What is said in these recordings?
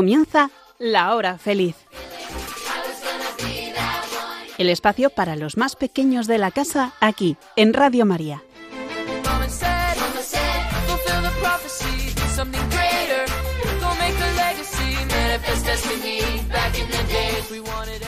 Comienza la hora feliz. El espacio para los más pequeños de la casa aquí, en Radio María.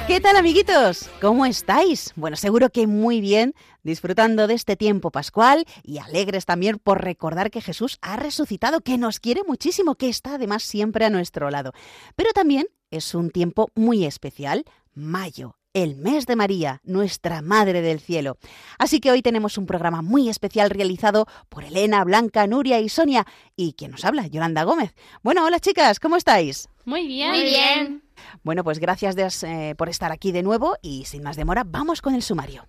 ¿Qué tal amiguitos? ¿Cómo estáis? Bueno, seguro que muy bien, disfrutando de este tiempo pascual y alegres también por recordar que Jesús ha resucitado, que nos quiere muchísimo, que está además siempre a nuestro lado. Pero también es un tiempo muy especial, mayo, el mes de María, nuestra Madre del Cielo. Así que hoy tenemos un programa muy especial realizado por Elena, Blanca, Nuria y Sonia. Y quien nos habla, Yolanda Gómez. Bueno, hola chicas, ¿cómo estáis? Muy bien. Muy bien. Bueno, pues gracias eh, por estar aquí de nuevo y sin más demora, vamos con el sumario.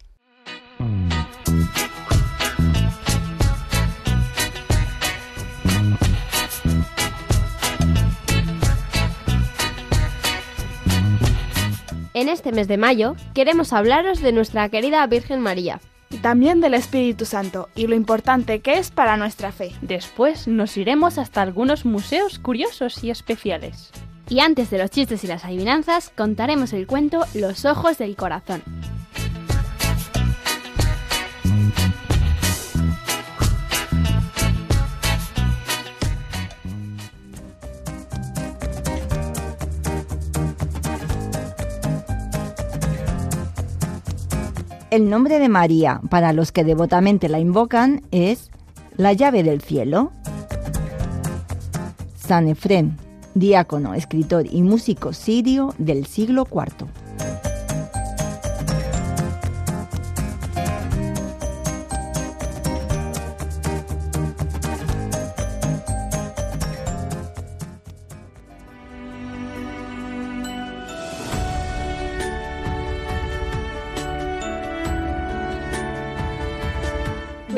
En este mes de mayo queremos hablaros de nuestra querida Virgen María. Y también del Espíritu Santo y lo importante que es para nuestra fe. Después nos iremos hasta algunos museos curiosos y especiales. Y antes de los chistes y las adivinanzas, contaremos el cuento Los ojos del corazón. El nombre de María, para los que devotamente la invocan, es la llave del cielo. San Efrén, diácono, escritor y músico sirio del siglo IV.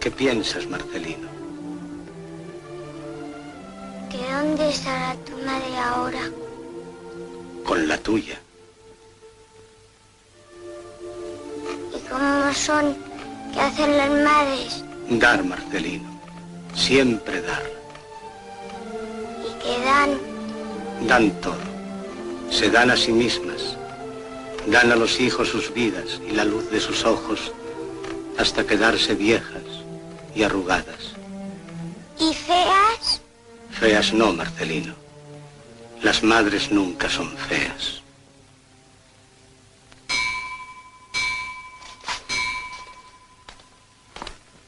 ¿Qué piensas, Marcelino? ¿Que dónde estará tu madre ahora? Con la tuya. ¿Y cómo son? ¿Qué hacen las madres? Dar, Marcelino. Siempre dar. ¿Y qué dan? Dan todo. Se dan a sí mismas. Dan a los hijos sus vidas y la luz de sus ojos hasta quedarse viejas y arrugadas. ¿Y feas? Feas no, Marcelino. Las madres nunca son feas.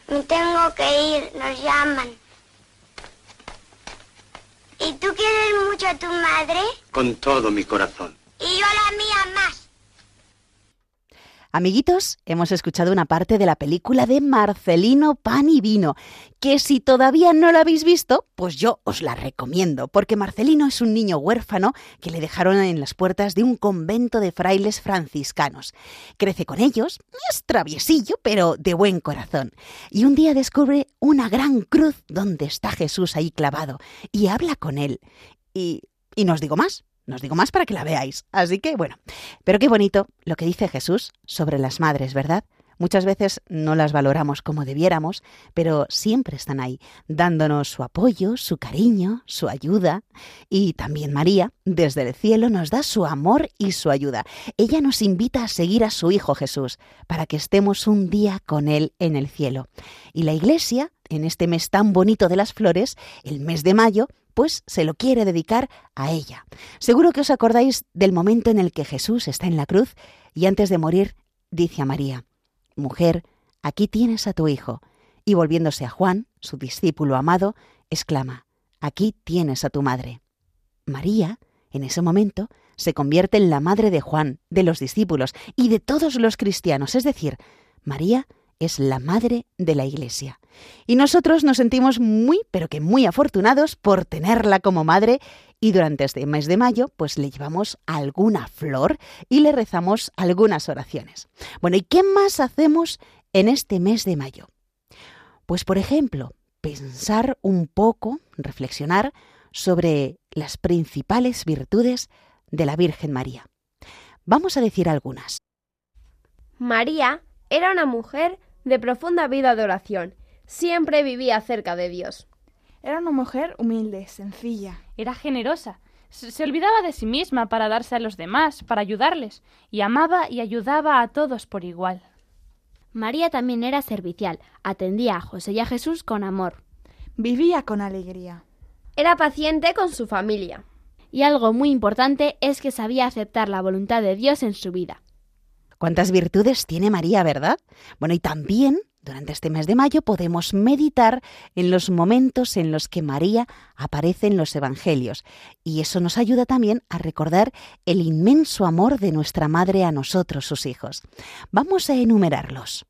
Me tengo que ir, nos llaman. ¿Y tú quieres mucho a tu madre? Con todo mi corazón. Y yo a la mía más. Amiguitos, hemos escuchado una parte de la película de Marcelino Pan y Vino, que si todavía no la habéis visto, pues yo os la recomiendo, porque Marcelino es un niño huérfano que le dejaron en las puertas de un convento de frailes franciscanos. Crece con ellos, es traviesillo, pero de buen corazón, y un día descubre una gran cruz donde está Jesús ahí clavado, y habla con él. Y, y no os digo más, no os digo más para que la veáis. Así que bueno, pero qué bonito lo que dice Jesús sobre las madres, ¿verdad? Muchas veces no las valoramos como debiéramos, pero siempre están ahí, dándonos su apoyo, su cariño, su ayuda. Y también María, desde el cielo, nos da su amor y su ayuda. Ella nos invita a seguir a su Hijo Jesús, para que estemos un día con Él en el cielo. Y la Iglesia, en este mes tan bonito de las flores, el mes de mayo, pues se lo quiere dedicar a ella. Seguro que os acordáis del momento en el que Jesús está en la cruz y antes de morir dice a María, Mujer, aquí tienes a tu hijo. Y volviéndose a Juan, su discípulo amado, exclama, Aquí tienes a tu madre. María En ese momento se convierte en la madre de Juan, de los discípulos y de todos los cristianos, es decir, María es la madre de la Iglesia. Y nosotros nos sentimos muy, pero que muy afortunados por tenerla como madre y durante este mes de mayo pues le llevamos alguna flor y le rezamos algunas oraciones. Bueno, ¿y qué más hacemos en este mes de mayo? Pues por ejemplo, pensar un poco, reflexionar sobre las principales virtudes de la Virgen María. Vamos a decir algunas. María era una mujer de profunda vida de oración. Siempre vivía cerca de Dios. Era una mujer humilde, sencilla. Era generosa. Se olvidaba de sí misma para darse a los demás, para ayudarles, y amaba y ayudaba a todos por igual. María también era servicial, atendía a José y a Jesús con amor. Vivía con alegría. Era paciente con su familia. Y algo muy importante es que sabía aceptar la voluntad de Dios en su vida. ¿Cuántas virtudes tiene María, verdad? Bueno, y también durante este mes de mayo podemos meditar en los momentos en los que María aparece en los Evangelios y eso nos ayuda también a recordar el inmenso amor de nuestra Madre a nosotros, sus hijos. Vamos a enumerarlos.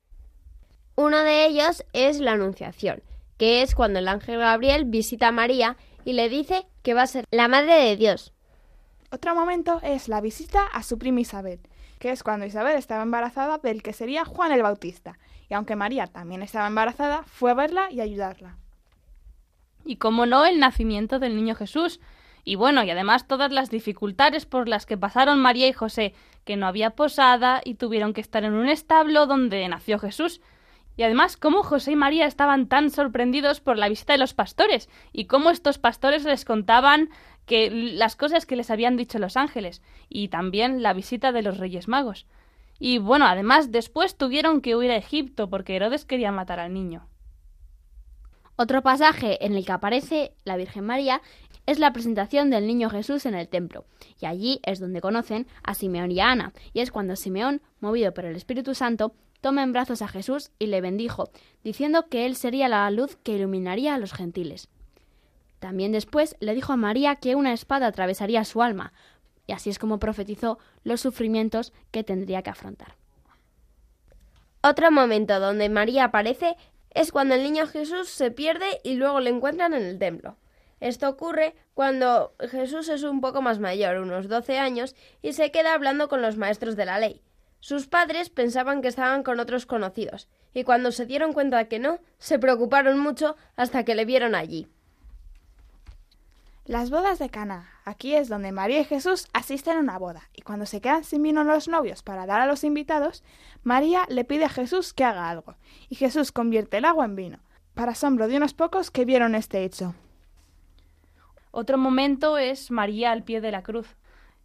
Uno de ellos es la Anunciación, que es cuando el ángel Gabriel visita a María y le dice que va a ser la Madre de Dios. Otro momento es la visita a su prima Isabel, que es cuando Isabel estaba embarazada del que sería Juan el Bautista, y aunque María también estaba embarazada, fue a verla y ayudarla. Y como no, el nacimiento del niño Jesús. Y bueno, y además todas las dificultades por las que pasaron María y José, que no había posada y tuvieron que estar en un establo donde nació Jesús. Y además, cómo José y María estaban tan sorprendidos por la visita de los pastores y cómo estos pastores les contaban que las cosas que les habían dicho los ángeles y también la visita de los Reyes Magos. Y bueno, además después tuvieron que huir a Egipto porque Herodes quería matar al niño. Otro pasaje en el que aparece la Virgen María es la presentación del niño Jesús en el templo, y allí es donde conocen a Simeón y a Ana, y es cuando Simeón, movido por el Espíritu Santo, toma en brazos a Jesús y le bendijo, diciendo que él sería la luz que iluminaría a los gentiles. También después le dijo a María que una espada atravesaría su alma, y así es como profetizó los sufrimientos que tendría que afrontar. Otro momento donde María aparece es cuando el niño Jesús se pierde y luego le encuentran en el templo. Esto ocurre cuando Jesús es un poco más mayor, unos 12 años, y se queda hablando con los maestros de la ley. Sus padres pensaban que estaban con otros conocidos, y cuando se dieron cuenta de que no, se preocuparon mucho hasta que le vieron allí. Las bodas de Cana. Aquí es donde María y Jesús asisten a una boda, y cuando se quedan sin vino los novios para dar a los invitados, María le pide a Jesús que haga algo, y Jesús convierte el agua en vino, para asombro de unos pocos que vieron este hecho. Otro momento es María al pie de la cruz.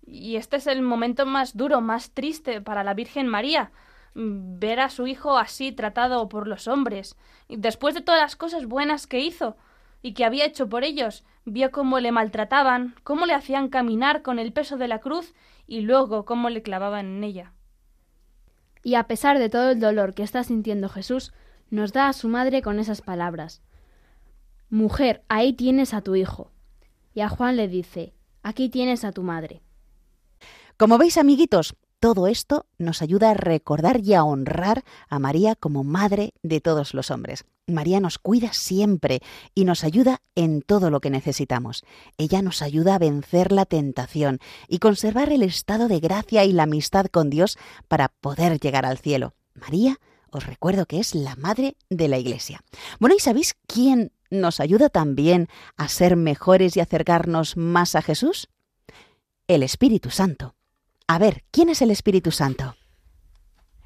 Y este es el momento más duro, más triste para la Virgen María, ver a su hijo así tratado por los hombres, después de todas las cosas buenas que hizo, y que había hecho por ellos, vio cómo le maltrataban, cómo le hacían caminar con el peso de la cruz y luego cómo le clavaban en ella. Y a pesar de todo el dolor que está sintiendo Jesús, nos da a su madre con esas palabras. Mujer, ahí tienes a tu hijo. Y a Juan le dice, aquí tienes a tu madre. Como veis, amiguitos, todo esto nos ayuda a recordar y a honrar a María como madre de todos los hombres. María nos cuida siempre y nos ayuda en todo lo que necesitamos. Ella nos ayuda a vencer la tentación y conservar el estado de gracia y la amistad con Dios para poder llegar al cielo. María, os recuerdo que es la madre de la Iglesia. Bueno, ¿y sabéis quién nos ayuda también a ser mejores y acercarnos más a Jesús? El Espíritu Santo. A ver, ¿quién es el Espíritu Santo?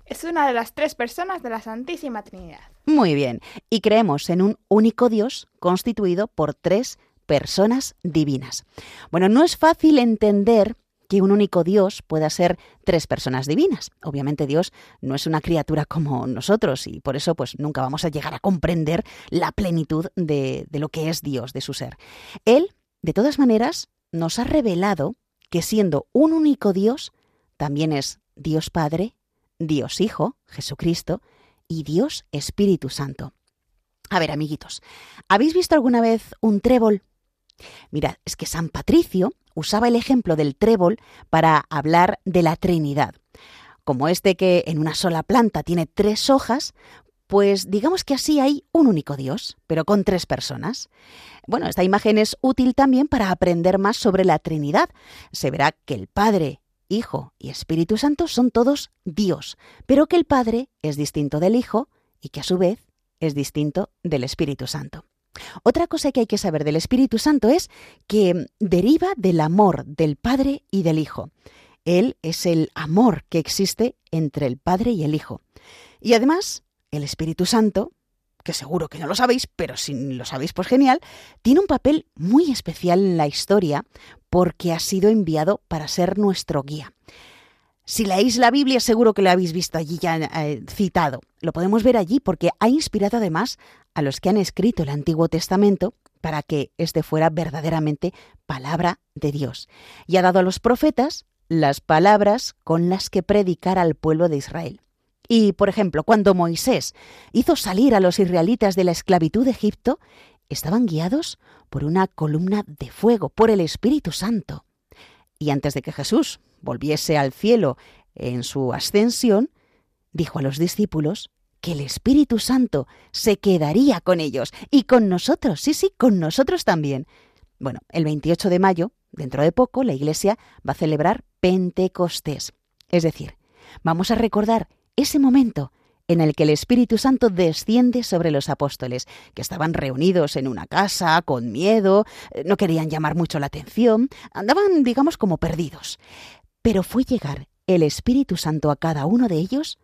Es una de las tres personas de la Santísima Trinidad. Muy bien, y creemos en un único Dios constituido por tres personas divinas. Bueno, no es fácil entender que un único Dios pueda ser tres personas divinas. Obviamente Dios no es una criatura como nosotros y por eso pues nunca vamos a llegar a comprender la plenitud de, de lo que es Dios, de su ser. Él, de todas maneras, nos ha revelado que siendo un único Dios, también es Dios Padre, Dios Hijo, Jesucristo, y Dios Espíritu Santo. A ver, amiguitos, ¿habéis visto alguna vez un trébol? Mirad, es que San Patricio usaba el ejemplo del trébol para hablar de la Trinidad. Como este que en una sola planta tiene tres hojas, pues digamos que así hay un único Dios, pero con tres personas. Bueno, esta imagen es útil también para aprender más sobre la Trinidad. Se verá que el Padre, Hijo y Espíritu Santo son todos Dios, pero que el Padre es distinto del Hijo y que a su vez es distinto del Espíritu Santo. Otra cosa que hay que saber del Espíritu Santo es que deriva del amor del Padre y del Hijo. Él es el amor que existe entre el Padre y el Hijo. Y además el Espíritu Santo, que seguro que no lo sabéis, pero si lo sabéis, pues genial, tiene un papel muy especial en la historia porque ha sido enviado para ser nuestro guía. Si leéis la Biblia, seguro que lo habéis visto allí ya eh, citado. Lo podemos ver allí porque ha inspirado además a los que han escrito el Antiguo Testamento para que éste fuera verdaderamente palabra de Dios. Y ha dado a los profetas las palabras con las que predicar al pueblo de Israel. Y, por ejemplo, cuando Moisés hizo salir a los israelitas de la esclavitud de Egipto, estaban guiados por una columna de fuego, por el Espíritu Santo. Y antes de que Jesús volviese al cielo en su ascensión, dijo a los discípulos que el Espíritu Santo se quedaría con ellos y con nosotros, sí, sí, con nosotros también. Bueno, el 28 de mayo, dentro de poco, la Iglesia va a celebrar Pentecostés. Es decir, vamos a recordar ese momento en el que el Espíritu Santo desciende sobre los apóstoles, que estaban reunidos en una casa, con miedo, eh, no querían llamar mucho la atención, andaban, digamos, como perdidos. Pero fue llegar el Espíritu Santo a cada uno de ellos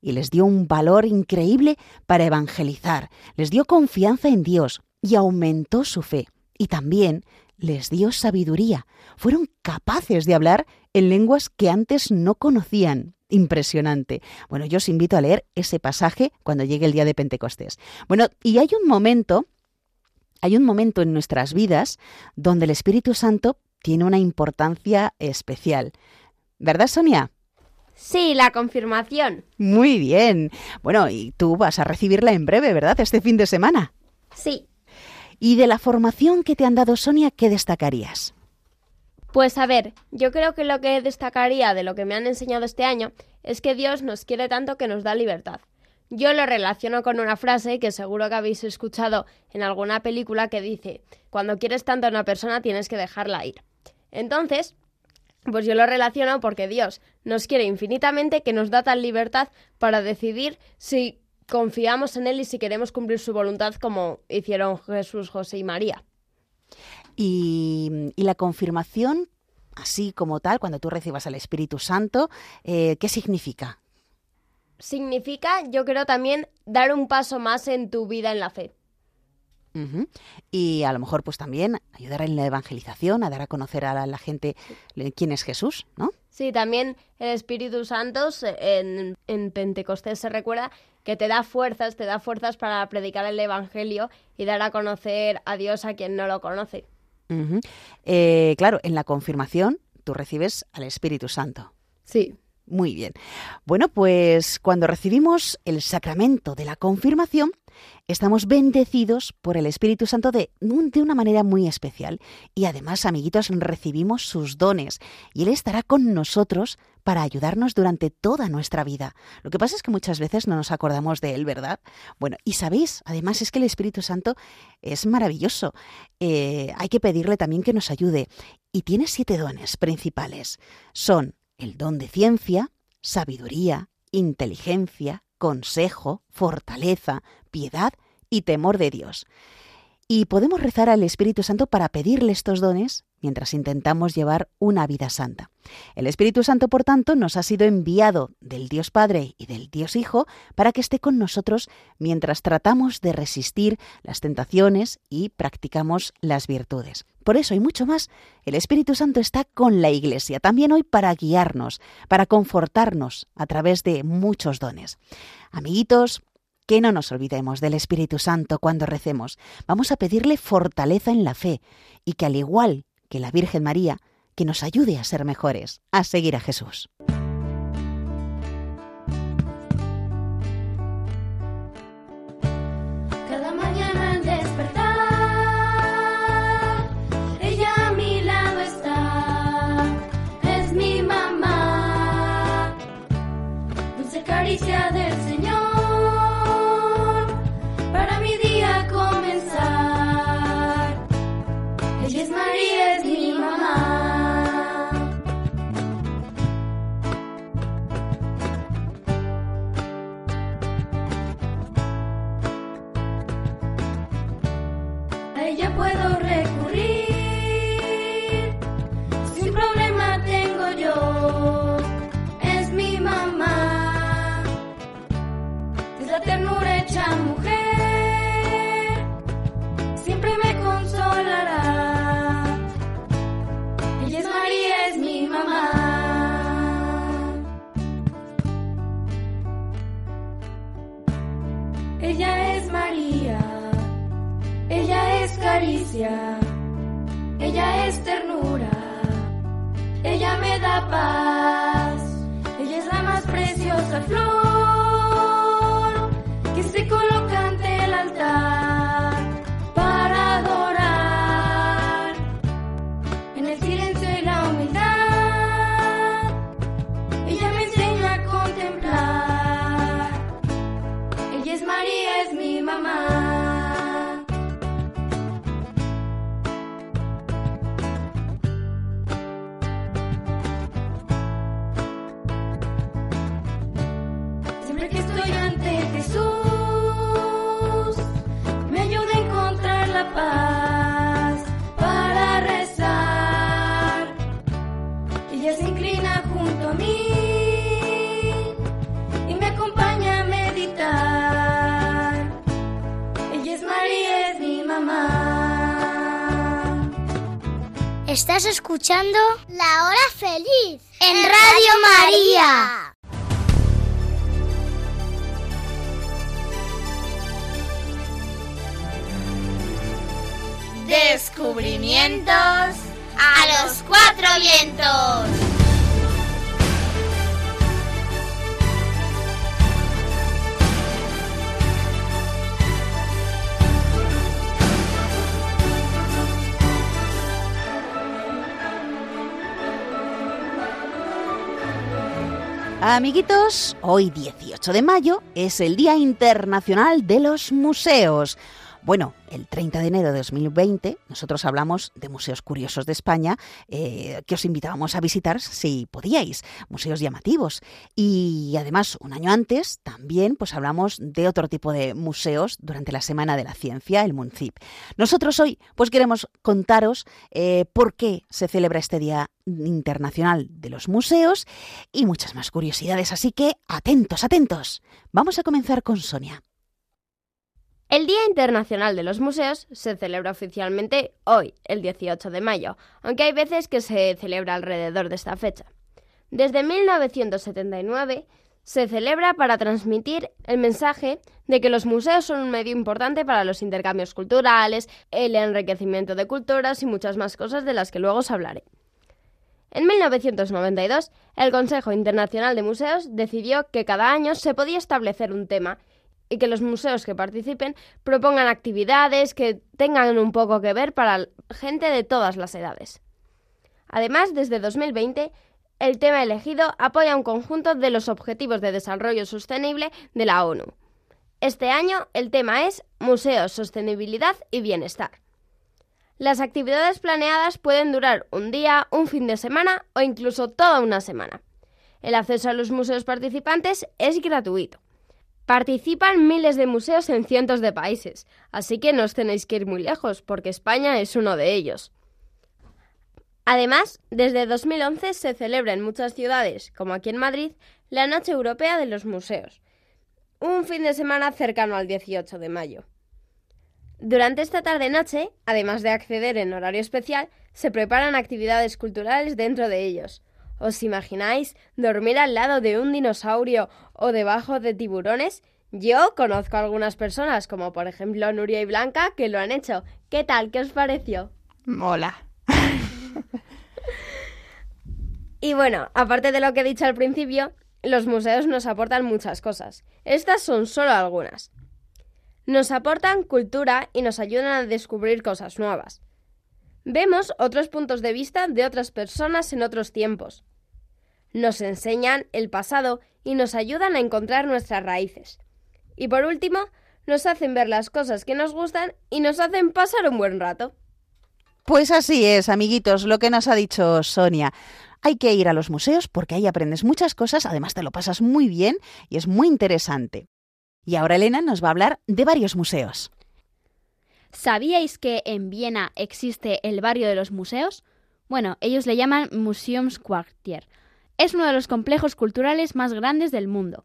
y les dio un valor increíble para evangelizar, les dio confianza en Dios y aumentó su fe. Y también les dio sabiduría. Fueron capaces de hablar en lenguas que antes no conocían impresionante. Bueno, yo os invito a leer ese pasaje cuando llegue el día de Pentecostés. Bueno, y hay un momento, hay un momento en nuestras vidas donde el Espíritu Santo tiene una importancia especial. ¿Verdad, Sonia? Sí, la confirmación. Muy bien. Bueno, y tú vas a recibirla en breve, ¿verdad? Este fin de semana. Sí. ¿Y de la formación que te han dado, Sonia, qué destacarías? Pues a ver, yo creo que lo que destacaría de lo que me han enseñado este año es que Dios nos quiere tanto que nos da libertad. Yo lo relaciono con una frase que seguro que habéis escuchado en alguna película que dice, cuando quieres tanto a una persona tienes que dejarla ir. Entonces, pues yo lo relaciono porque Dios nos quiere infinitamente que nos da tal libertad para decidir si confiamos en Él y si queremos cumplir su voluntad como hicieron Jesús, José y María. Y, la confirmación, así como tal, cuando tú recibas al Espíritu Santo, eh, ¿qué significa? Significa, yo creo también, dar un paso más en tu vida en la fe. Y a lo mejor pues también ayudar en la evangelización, a dar a conocer a la, gente quién es Jesús, ¿no? Sí, también el Espíritu Santo en, en, Pentecostés se recuerda que te da fuerzas, te da fuerzas para predicar el Evangelio y dar a conocer a Dios a quien no lo conoce. Eh, claro, en la confirmación tú recibes al Espíritu Santo. Sí. Muy bien. Bueno, pues cuando recibimos el sacramento de la confirmación, estamos bendecidos por el Espíritu Santo de, de, una manera muy especial. Y además, amiguitos, recibimos sus dones y Él estará con nosotros para ayudarnos durante toda nuestra vida. Lo que pasa es que muchas veces no nos acordamos de Él, ¿verdad? Bueno, y sabéis, además es que el Espíritu Santo es maravilloso. Eh, hay que pedirle también que nos ayude. Y tiene siete dones principales. Son el don de ciencia, sabiduría, inteligencia, consejo, fortaleza, piedad y temor de Dios. Y podemos rezar al Espíritu Santo para pedirle estos dones mientras intentamos llevar una vida santa. El Espíritu Santo, por tanto, nos ha sido enviado del Dios Padre y del Dios Hijo para que esté con nosotros mientras tratamos de resistir las tentaciones y practicamos las virtudes. Por eso y mucho más, el Espíritu Santo está con la Iglesia, también hoy para guiarnos, para confortarnos a través de muchos dones. Amiguitos, que no nos olvidemos del Espíritu Santo cuando recemos. Vamos a pedirle fortaleza en la fe y que al igual que la Virgen María, que nos ayude a ser mejores, a seguir a Jesús. each other ella es ternura, ella me da paz, ella es la más preciosa flor Estás escuchando La Hora Feliz en Radio María. Descubrimientos a los cuatro vientos. Amiguitos, hoy 18 de mayo es el Día Internacional de los Museos. Bueno, el 30 de enero de 2020 nosotros hablamos de museos curiosos de España eh, que os invitábamos a visitar si podíais, museos llamativos. Y además, un año antes también pues hablamos de otro tipo de museos durante la Semana de la Ciencia, el MUNCIP. Nosotros hoy pues queremos contaros eh, por qué se celebra este Día Internacional de los Museos y muchas más curiosidades. Así que atentos, atentos. Vamos a comenzar con Sonia. El Día Internacional de los Museos se celebra oficialmente hoy, el 18 de mayo, aunque hay veces que se celebra alrededor de esta fecha. Desde 1979 se celebra para transmitir el mensaje de que los museos son un medio importante para los intercambios culturales, el enriquecimiento de culturas y muchas más cosas de las que luego os hablaré. En 1992, el Consejo Internacional de Museos decidió que cada año se podía establecer un tema y que los museos que participen propongan actividades que tengan un poco que ver para gente de todas las edades. Además, desde 2020, el tema elegido apoya un conjunto de los Objetivos de Desarrollo Sostenible de la ONU. Este año el tema es Museos, Sostenibilidad y Bienestar. Las actividades planeadas pueden durar un día, un fin de semana o incluso toda una semana. El acceso a los museos participantes es gratuito. Participan miles de museos en cientos de países, así que no os tenéis que ir muy lejos, porque España es uno de ellos. Además, desde 2011 se celebra en muchas ciudades, como aquí en Madrid, la Noche Europea de los Museos, un fin de semana cercano al 18 de mayo. Durante esta tarde-noche, además de acceder en horario especial, se preparan actividades culturales dentro de ellos. ¿Os imagináis dormir al lado de un dinosaurio o debajo de tiburones? Yo conozco a algunas personas, como por ejemplo Nuria y Blanca, que lo han hecho. ¿Qué tal? ¿Qué os pareció? Mola. Y bueno, aparte de lo que he dicho al principio, los museos nos aportan muchas cosas. Estas son solo algunas. Nos aportan cultura y nos ayudan a descubrir cosas nuevas. Vemos otros puntos de vista de otras personas en otros tiempos. Nos enseñan el pasado y nos ayudan a encontrar nuestras raíces. Y por último, nos hacen ver las cosas que nos gustan y nos hacen pasar un buen rato. Pues así es, amiguitos, lo que nos ha dicho Sonia. Hay que ir a los museos porque ahí aprendes muchas cosas, además te lo pasas muy bien y es muy interesante. Y ahora Elena nos va a hablar de varios museos. ¿Sabíais que en Viena existe el barrio de los museos? Bueno, ellos le llaman Museumsquartier. Es uno de los complejos culturales más grandes del mundo.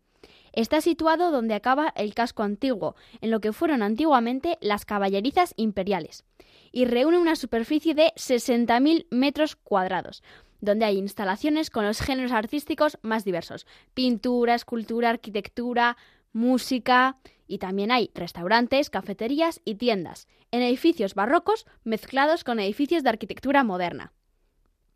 Está situado donde acaba el casco antiguo, en lo que fueron antiguamente las caballerizas imperiales, y reúne una superficie de 60.000 metros cuadrados, donde hay instalaciones con los géneros artísticos más diversos, pintura, escultura, arquitectura, música, y también hay restaurantes, cafeterías y tiendas, en edificios barrocos mezclados con edificios de arquitectura moderna.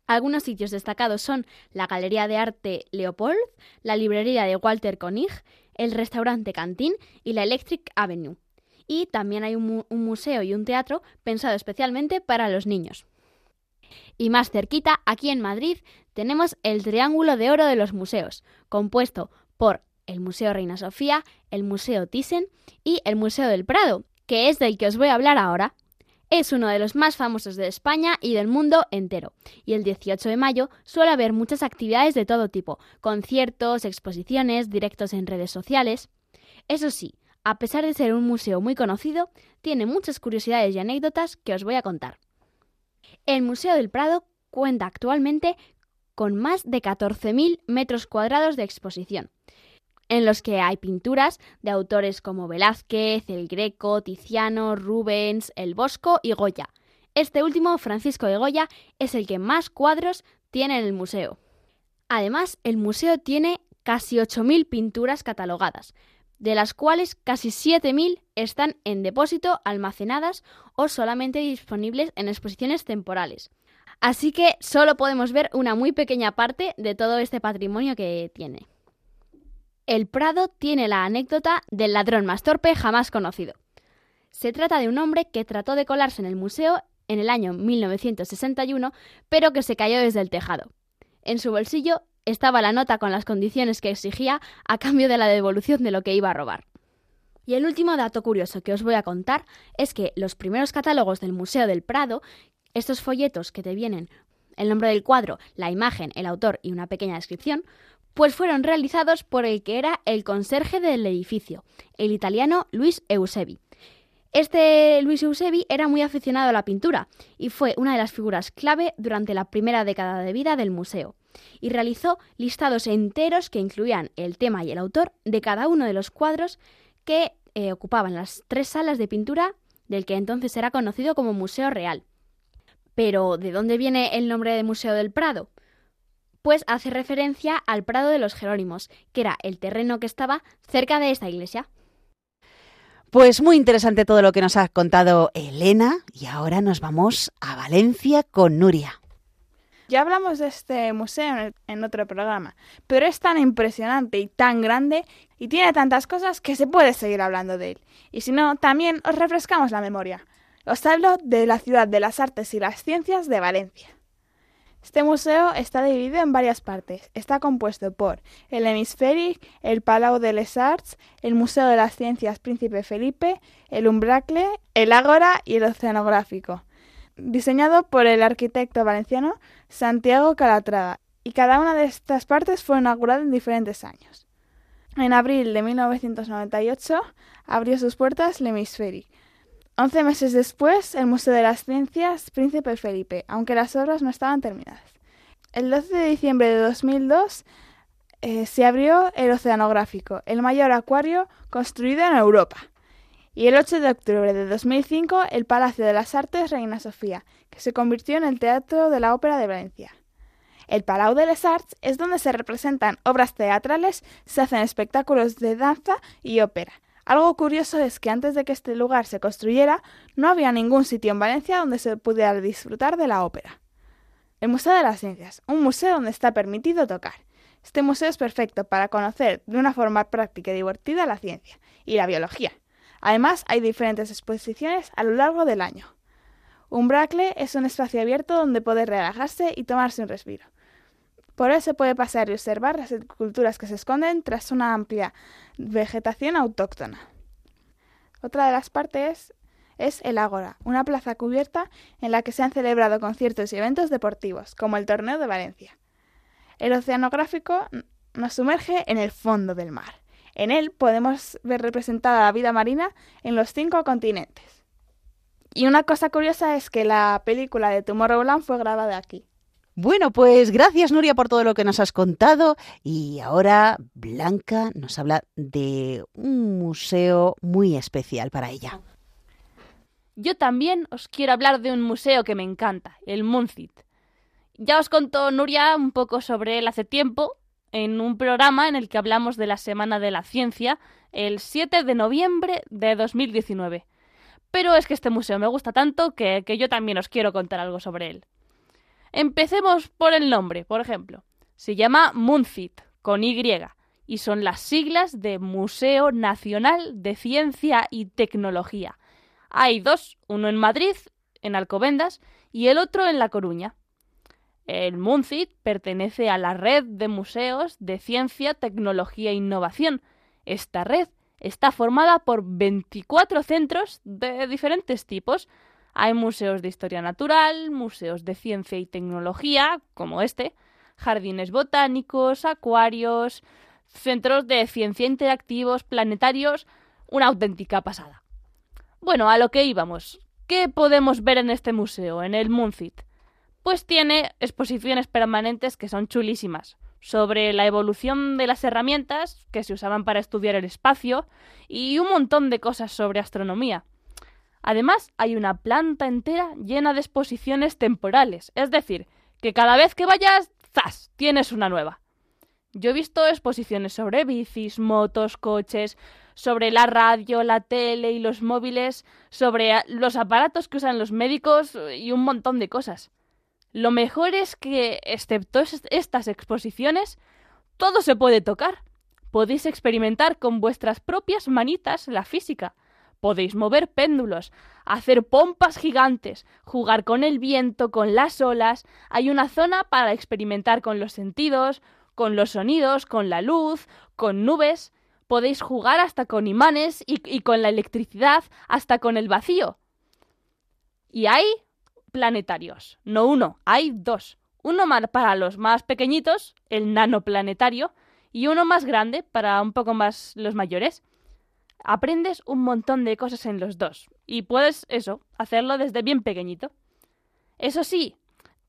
Algunos sitios destacados son la Galería de Arte Leopold, la librería de Walter Koenig, el restaurante Cantín y la Electric Avenue. Y también hay un, un, museo y un teatro pensado especialmente para los niños. Y más cerquita, aquí en Madrid, tenemos el Triángulo de Oro de los Museos, compuesto por el Museo Reina Sofía, el Museo Thyssen y el Museo del Prado, que es del que os voy a hablar ahora. Es uno de los más famosos de España y del mundo entero, y el 18 de mayo suele haber muchas actividades de todo tipo, conciertos, exposiciones, directos en redes sociales. Eso sí, a pesar de ser un museo muy conocido, tiene muchas curiosidades y anécdotas que os voy a contar. El Museo del Prado cuenta actualmente con más de 14.000 metros cuadrados de exposición, en los que hay pinturas de autores como Velázquez, El Greco, Tiziano, Rubens, El Bosco y Goya. Este último, Francisco de Goya, es el que más cuadros tiene en el museo. Además, el museo tiene casi 8.000 pinturas catalogadas, de las cuales casi 7.000 están en depósito, almacenadas o solamente disponibles en exposiciones temporales. Así que solo podemos ver una muy pequeña parte de todo este patrimonio que tiene. El Prado tiene la anécdota del ladrón más torpe jamás conocido. Se trata de un hombre que trató de colarse en el museo en el año 1961, pero que se cayó desde el tejado. En su bolsillo estaba la nota con las condiciones que exigía a cambio de la devolución de lo que iba a robar. Y el último dato curioso que os voy a contar es que los primeros catálogos del Museo del Prado, estos folletos que te vienen el nombre del cuadro, la imagen, el autor y una pequeña descripción, pues fueron realizados por el que era el conserje del edificio, el italiano Luis Eusebi. Este Luis Eusebi era muy aficionado a la pintura y fue una de las figuras clave durante la primera década de vida del museo, y realizó listados enteros que incluían el tema y el autor de cada uno de los cuadros que eh, ocupaban las tres salas de pintura del que entonces era conocido como Museo Real. Pero, ¿de dónde viene el nombre de Museo del Prado? Pues hace referencia al Prado de los Jerónimos, que era el terreno que estaba cerca de esta iglesia. Pues muy interesante todo lo que nos ha contado Elena y ahora nos vamos a Valencia con Nuria. Ya hablamos de este museo en otro programa, pero es tan impresionante y tan grande y tiene tantas cosas que se puede seguir hablando de él. Y si no, también os refrescamos la memoria. Os hablo de la ciudad de las artes y las ciencias de Valencia. Este museo está dividido en varias partes. Está compuesto por el Hemisferic, el Palau de les Arts, el Museo de las Ciencias Príncipe Felipe, el Umbracle, el Ágora y el Oceanográfico. Diseñado por el arquitecto valenciano Santiago Calatrava, y cada una de estas partes fue inaugurada en diferentes años. En abril de 1998 abrió sus puertas el Hemisferic, Once meses después, el Museo de las Ciencias Príncipe Felipe, aunque las obras no estaban terminadas. El 12 de diciembre de 2002 eh, se abrió el Oceanográfico, el mayor acuario construido en Europa. Y el 8 de octubre de 2005, el Palacio de las Artes Reina Sofía, que se convirtió en el Teatro de la Ópera de Valencia. El Palau de les Arts es donde se representan obras teatrales, se hacen espectáculos de danza y ópera, algo curioso es que antes de que este lugar se construyera, no había ningún sitio en Valencia donde se pudiera disfrutar de la ópera. El Museo de las Ciencias, un museo donde está permitido tocar. Este museo es perfecto para conocer de una forma práctica y divertida la ciencia y la biología. Además, hay diferentes exposiciones a lo largo del año. Un bracle es un espacio abierto donde poder relajarse y tomarse un respiro. Por eso se puede pasar y observar las esculturas que se esconden tras una amplia vegetación autóctona. Otra de las partes es el Ágora, una plaza cubierta en la que se han celebrado conciertos y eventos deportivos, como el Torneo de Valencia. El oceanográfico nos sumerge en el fondo del mar. En él podemos ver representada la vida marina en los cinco continentes. Y una cosa curiosa es que la película de Tomorrowland fue grabada aquí. Bueno, pues gracias Nuria por todo lo que nos has contado y ahora Blanca nos habla de un museo muy especial para ella. Yo también os quiero hablar de un museo que me encanta, el Munzit. Ya os contó Nuria un poco sobre él hace tiempo en un programa en el que hablamos de la Semana de la Ciencia el 7 de noviembre de 2019. Pero es que este museo me gusta tanto que, que yo también os quiero contar algo sobre él. Empecemos por el nombre, por ejemplo. Se llama Munzit, con Y, y son las siglas de Museo Nacional de Ciencia y Tecnología. Hay dos, uno en Madrid, en Alcobendas, y el otro en La Coruña. El MUNCIT pertenece a la red de museos de ciencia, tecnología e innovación. Esta red está formada por 24 centros de diferentes tipos, hay museos de historia natural, museos de ciencia y tecnología, como este, jardines botánicos, acuarios, centros de ciencia interactivos, planetarios, una auténtica pasada. Bueno, a lo que íbamos. ¿Qué podemos ver en este museo, en el Munzit? Pues tiene exposiciones permanentes que son chulísimas, sobre la evolución de las herramientas que se usaban para estudiar el espacio y un montón de cosas sobre astronomía. Además, hay una planta entera llena de exposiciones temporales, es decir, que cada vez que vayas, ¡zas! tienes una nueva. Yo he visto exposiciones sobre bicis, motos, coches, sobre la radio, la tele y los móviles, sobre los aparatos que usan los médicos y un montón de cosas. Lo mejor es que, excepto estas exposiciones, todo se puede tocar. Podéis experimentar con vuestras propias manitas la física, Podéis mover péndulos, hacer pompas gigantes, jugar con el viento, con las olas. Hay una zona para experimentar con los sentidos, con los sonidos, con la luz, con nubes. Podéis jugar hasta con imanes y, con la electricidad, hasta con el vacío. Y hay planetarios. No uno, hay dos. Uno para los más pequeñitos, el nanoplanetario, y uno más grande para un poco más los mayores aprendes un montón de cosas en los dos. Y puedes, eso, hacerlo desde bien pequeñito. Eso sí,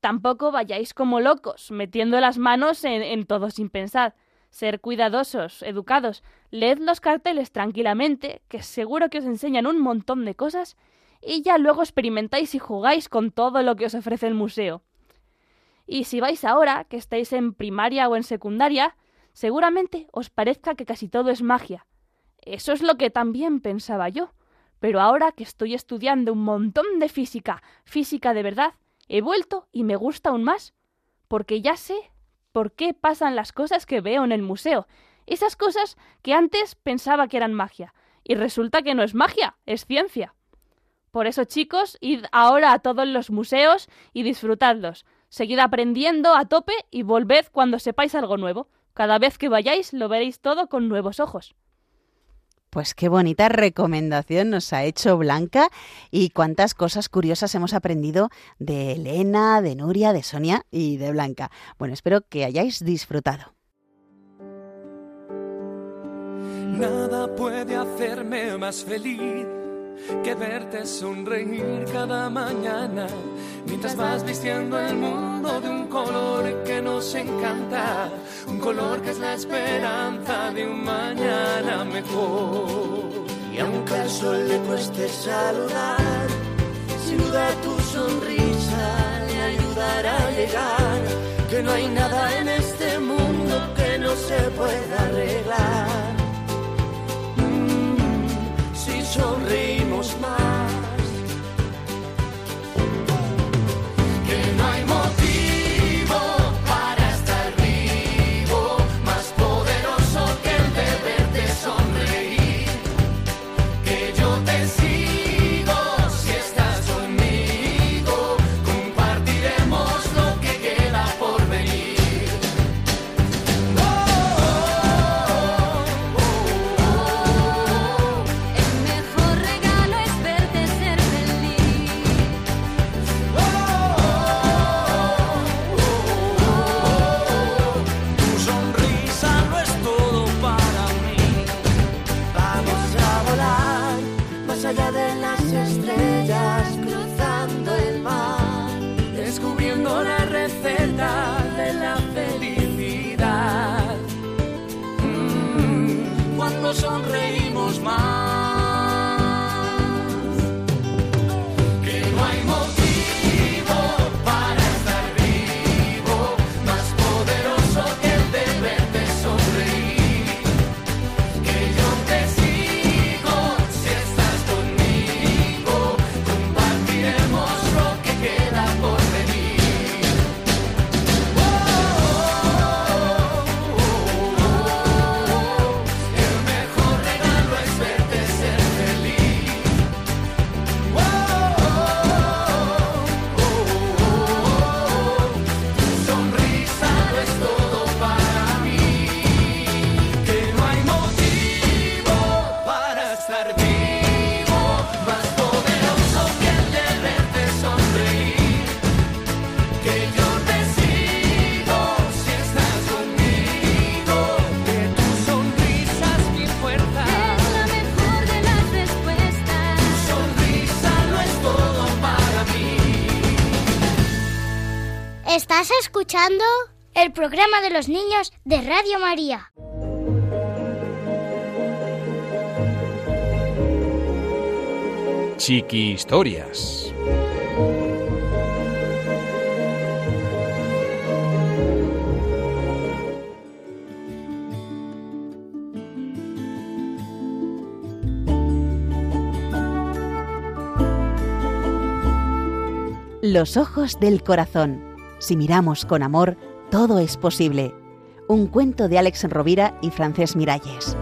tampoco vayáis como locos, metiendo las manos en, en todo sin pensar. Ser cuidadosos, educados. Leed los carteles tranquilamente, que seguro que os enseñan un montón de cosas, y ya luego experimentáis y jugáis con todo lo que os ofrece el museo. Y si vais ahora, que estáis en primaria o en secundaria, seguramente os parezca que casi todo es magia, eso es lo que también pensaba yo. Pero ahora que estoy estudiando un montón de física, física de verdad, he vuelto y me gusta aún más. Porque ya sé por qué pasan las cosas que veo en el museo. Esas cosas que antes pensaba que eran magia. Y resulta que no es magia, es ciencia. Por eso, chicos, id ahora a todos los museos y disfrutadlos. Seguid aprendiendo a tope y volved cuando sepáis algo nuevo. Cada vez que vayáis lo veréis todo con nuevos ojos. Pues qué bonita recomendación nos ha hecho Blanca y cuántas cosas curiosas hemos aprendido de Elena, de Nuria, de Sonia y de Blanca. Bueno, espero que hayáis disfrutado. Nada puede hacerme más feliz que verte sonreír cada mañana mientras vas vistiendo el mundo de un color que nos encanta, un color que es la esperanza de un mañana mejor. Y aunque al sol le cueste saludar, sin duda tu sonrisa le ayudará a llegar, que no hay nada en este mundo que no se pueda arreglar de las estrellas cruzando el mar, descubriendo la receta de la felicidad. Mm, cuando sonreímos más. ¿Estás escuchando? El programa de los niños de Radio María. Chiqui Historias. Los ojos del corazón. Si miramos con amor, todo es posible. Un cuento de Alex Rovira y Francés Miralles.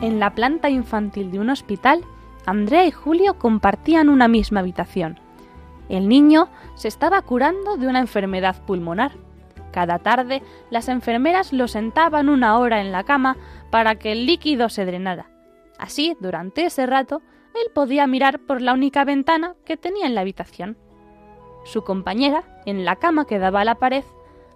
En la planta infantil de un hospital, Andrea y Julio compartían una misma habitación. El niño se estaba curando de una enfermedad pulmonar. Cada tarde las enfermeras lo sentaban una hora en la cama para que el líquido se drenara. Así, durante ese rato, él podía mirar por la única ventana que tenía en la habitación. Su compañera, en la cama que daba a la pared,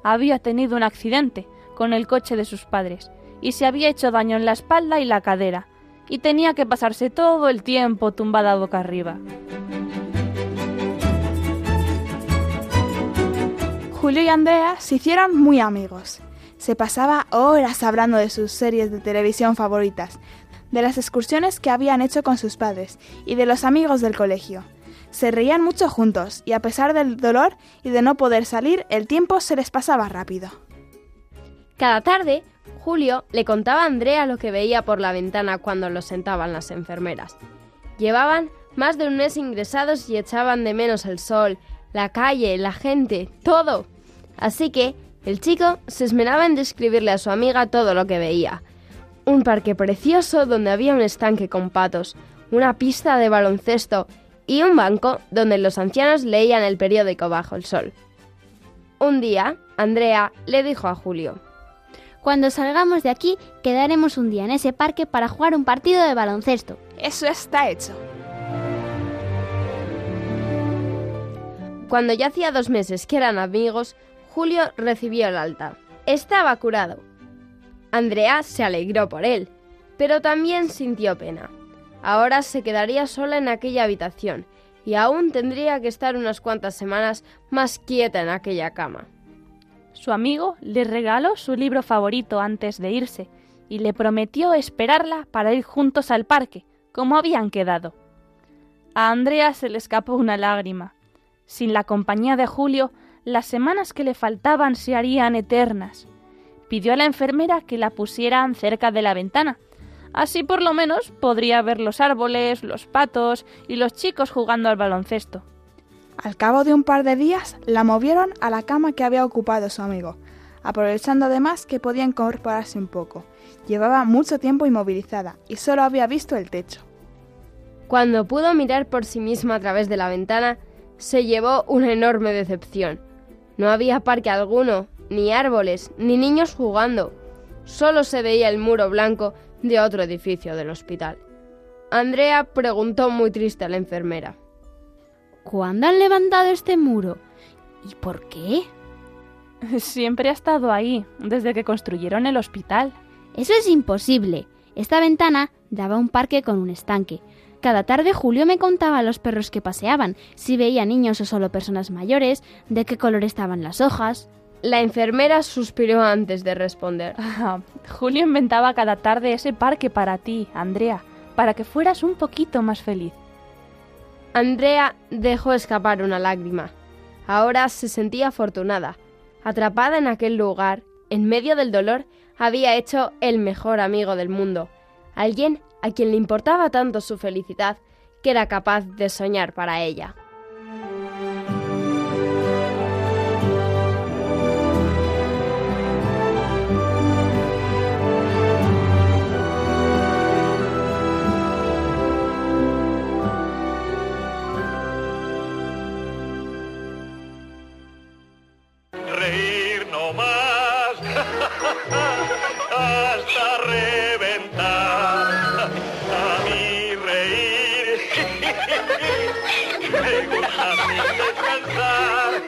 había tenido un accidente con el coche de sus padres y se había hecho daño en la espalda y la cadera, y tenía que pasarse todo el tiempo tumbada boca arriba. Julio y Andrea se hicieron muy amigos. Se pasaba horas hablando de sus series de televisión favoritas, de las excursiones que habían hecho con sus padres y de los amigos del colegio. Se reían mucho juntos y a pesar del dolor y de no poder salir, el tiempo se les pasaba rápido. Cada tarde, Julio le contaba a Andrea lo que veía por la ventana cuando los sentaban las enfermeras. Llevaban más de un mes ingresados y echaban de menos el sol, la calle, la gente, todo. Así que el chico se esmeraba en describirle a su amiga todo lo que veía. Un parque precioso donde había un estanque con patos, una pista de baloncesto y un banco donde los ancianos leían el periódico bajo el sol. Un día, Andrea le dijo a Julio, Cuando salgamos de aquí, quedaremos un día en ese parque para jugar un partido de baloncesto. Eso está hecho. Cuando ya hacía dos meses que eran amigos, Julio recibió el alta. Estaba curado. Andrea se alegró por él, pero también sintió pena. Ahora se quedaría sola en aquella habitación y aún tendría que estar unas cuantas semanas más quieta en aquella cama. Su amigo le regaló su libro favorito antes de irse y le prometió esperarla para ir juntos al parque, como habían quedado. A Andrea se le escapó una lágrima. Sin la compañía de Julio, las semanas que le faltaban se harían eternas. Pidió a la enfermera que la pusieran cerca de la ventana. Así por lo menos podría ver los árboles, los patos y los chicos jugando al baloncesto. Al cabo de un par de días, la movieron a la cama que había ocupado su amigo, aprovechando además que podía incorporarse un poco. Llevaba mucho tiempo inmovilizada y solo había visto el techo. Cuando pudo mirar por sí misma a través de la ventana, se llevó una enorme decepción. No había parque alguno, ni árboles, ni niños jugando. Solo se veía el muro blanco de otro edificio del hospital. Andrea preguntó muy triste a la enfermera. ¿Cuándo han levantado este muro? ¿Y por qué? Siempre ha estado ahí, desde que construyeron el hospital. Eso es imposible. Esta ventana daba un parque con un estanque. Cada tarde Julio me contaba los perros que paseaban, si veía niños o solo personas mayores, de qué color estaban las hojas. La enfermera suspiró antes de responder. Ah, Julio inventaba cada tarde ese parque para ti, Andrea, para que fueras un poquito más feliz. Andrea dejó escapar una lágrima. Ahora se sentía afortunada. Atrapada en aquel lugar, en medio del dolor, había hecho el mejor amigo del mundo, alguien a quien le importaba tanto su felicidad que era capaz de soñar para ella.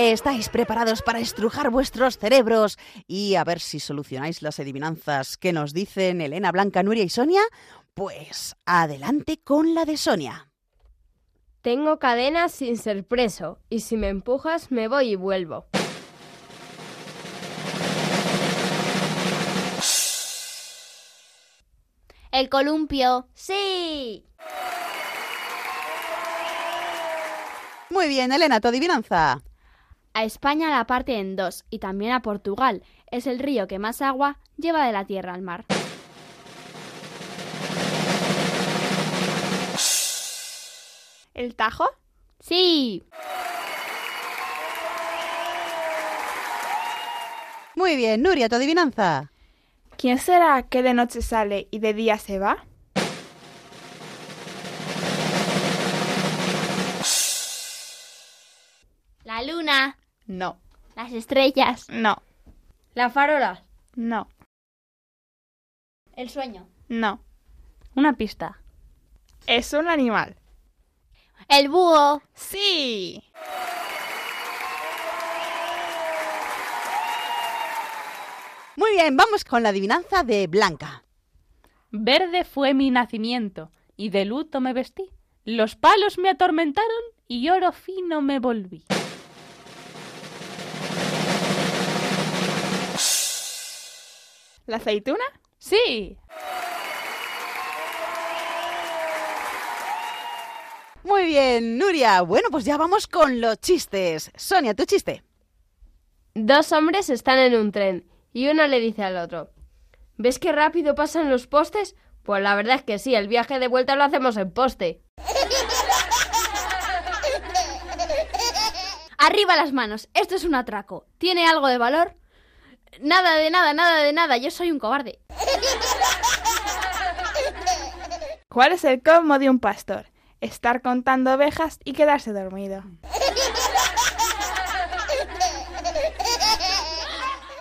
¿Estáis preparados para estrujar vuestros cerebros y a ver si solucionáis las adivinanzas que nos dicen Elena, Blanca, Nuria y Sonia? Pues adelante con la de Sonia. Tengo cadenas sin ser preso y si me empujas me voy y vuelvo. El columpio. Sí. Muy bien, Elena, tu adivinanza. A España la parte en dos y también a Portugal. Es el río que más agua lleva de la tierra al mar. ¿El Tajo? Sí. Muy bien, Nuria, tu adivinanza. ¿Quién será que de noche sale y de día se va? No. Las estrellas. No. La farola. No. El sueño. No. Una pista. Es un animal. El búho. Sí. Muy bien, vamos con la adivinanza de Blanca. Verde fue mi nacimiento, y de luto me vestí. Los palos me atormentaron, y oro fino me volví. ¿La aceituna? Sí. Muy bien, Nuria. Bueno, pues ya vamos con los chistes. Sonia, tu chiste. Dos hombres están en un tren y uno le dice al otro, ¿ves qué rápido pasan los postes? Pues la verdad es que sí, el viaje de vuelta lo hacemos en poste. Arriba las manos. Esto es un atraco. ¿Tiene algo de valor? Nada de nada, nada de nada. Yo soy un cobarde. ¿Cuál es el colmo de un pastor? Estar contando ovejas y quedarse dormido.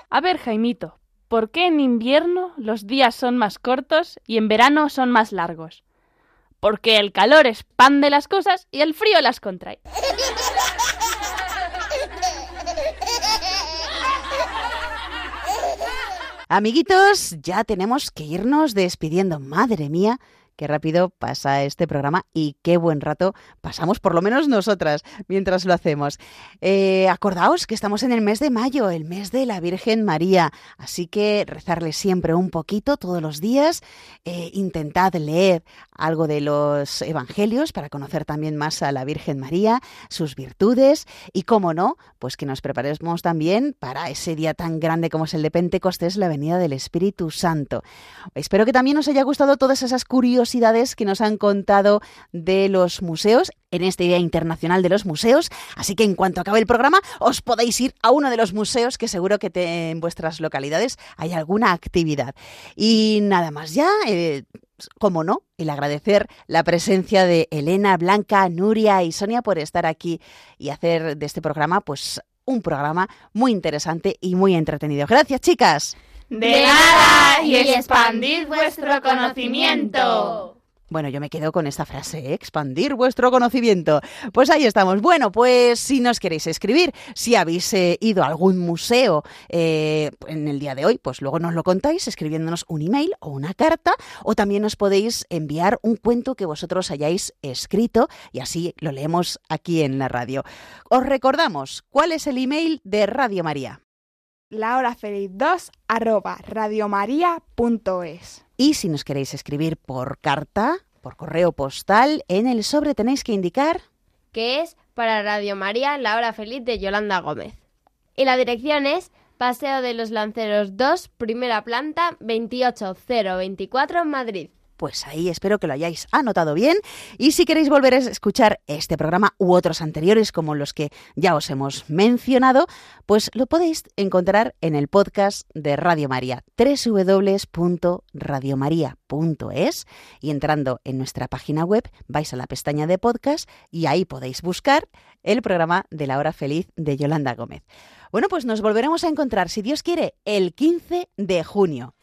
A ver, Jaimito, ¿por qué en invierno los días son más cortos y en verano son más largos? Porque el calor expande las cosas y el frío las contrae. Amiguitos, ya tenemos que irnos despidiendo. Madre mía, qué rápido pasa este programa y qué buen rato pasamos, por lo menos nosotras, mientras lo hacemos. Eh, acordaos que estamos en el mes de mayo, el mes de la Virgen María, así que rezarle siempre un poquito todos los días. Eh, intentad leer algo de los evangelios para conocer también más a la Virgen María, sus virtudes y, como no, pues que nos preparemos también para ese día tan grande como es el de Pentecostés, la venida del Espíritu Santo. Espero que también os haya gustado todas esas curiosidades que nos han contado de los museos en este Día Internacional de los Museos. Así que en cuanto acabe el programa, os podéis ir a uno de los museos que seguro que en vuestras localidades hay alguna actividad. Y nada más ya. eh, como no, el agradecer la presencia de Elena, Blanca, Nuria y Sonia por estar aquí y hacer de este programa, pues, un programa muy interesante y muy entretenido. Gracias, chicas. De nada y expandid vuestro conocimiento. Bueno, yo me quedo con esta frase, ¿eh? expandir vuestro conocimiento. Pues ahí estamos. Bueno, pues si nos queréis escribir, si habéis eh, ido a algún museo eh, en el día de hoy, pues luego nos lo contáis escribiéndonos un email o una carta, o también nos podéis enviar un cuento que vosotros hayáis escrito y así lo leemos aquí en la radio. Os recordamos, ¿cuál es el email de Radio María? La hora feliz 2 arroba radiomaria.es. Y si nos queréis escribir por carta, por correo postal, en el sobre tenéis que indicar que es para Radio María La Hora Feliz de Yolanda Gómez. Y la dirección es Paseo de los Lanceros 2, primera planta, 28024, Madrid. Pues ahí espero que lo hayáis anotado bien. Y si queréis volver a escuchar este programa u otros anteriores como los que ya os hemos mencionado, pues lo podéis encontrar en el podcast de Radio María, www.radiomaria.es y entrando en nuestra página web vais a la pestaña de podcast y ahí podéis buscar el programa de la hora feliz de Yolanda Gómez. Bueno, pues nos volveremos a encontrar, si Dios quiere, el 15 de junio.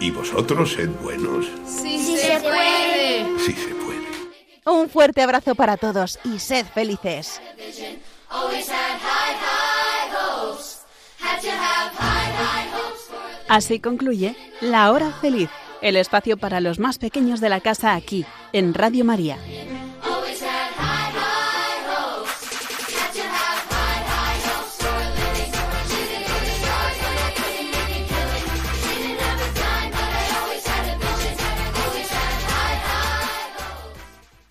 Y vosotros sed buenos. Sí, sí se puede. Sí se puede. Un fuerte abrazo para todos y sed felices. Así concluye La Hora Feliz, el espacio para los más pequeños de la casa aquí, en Radio María.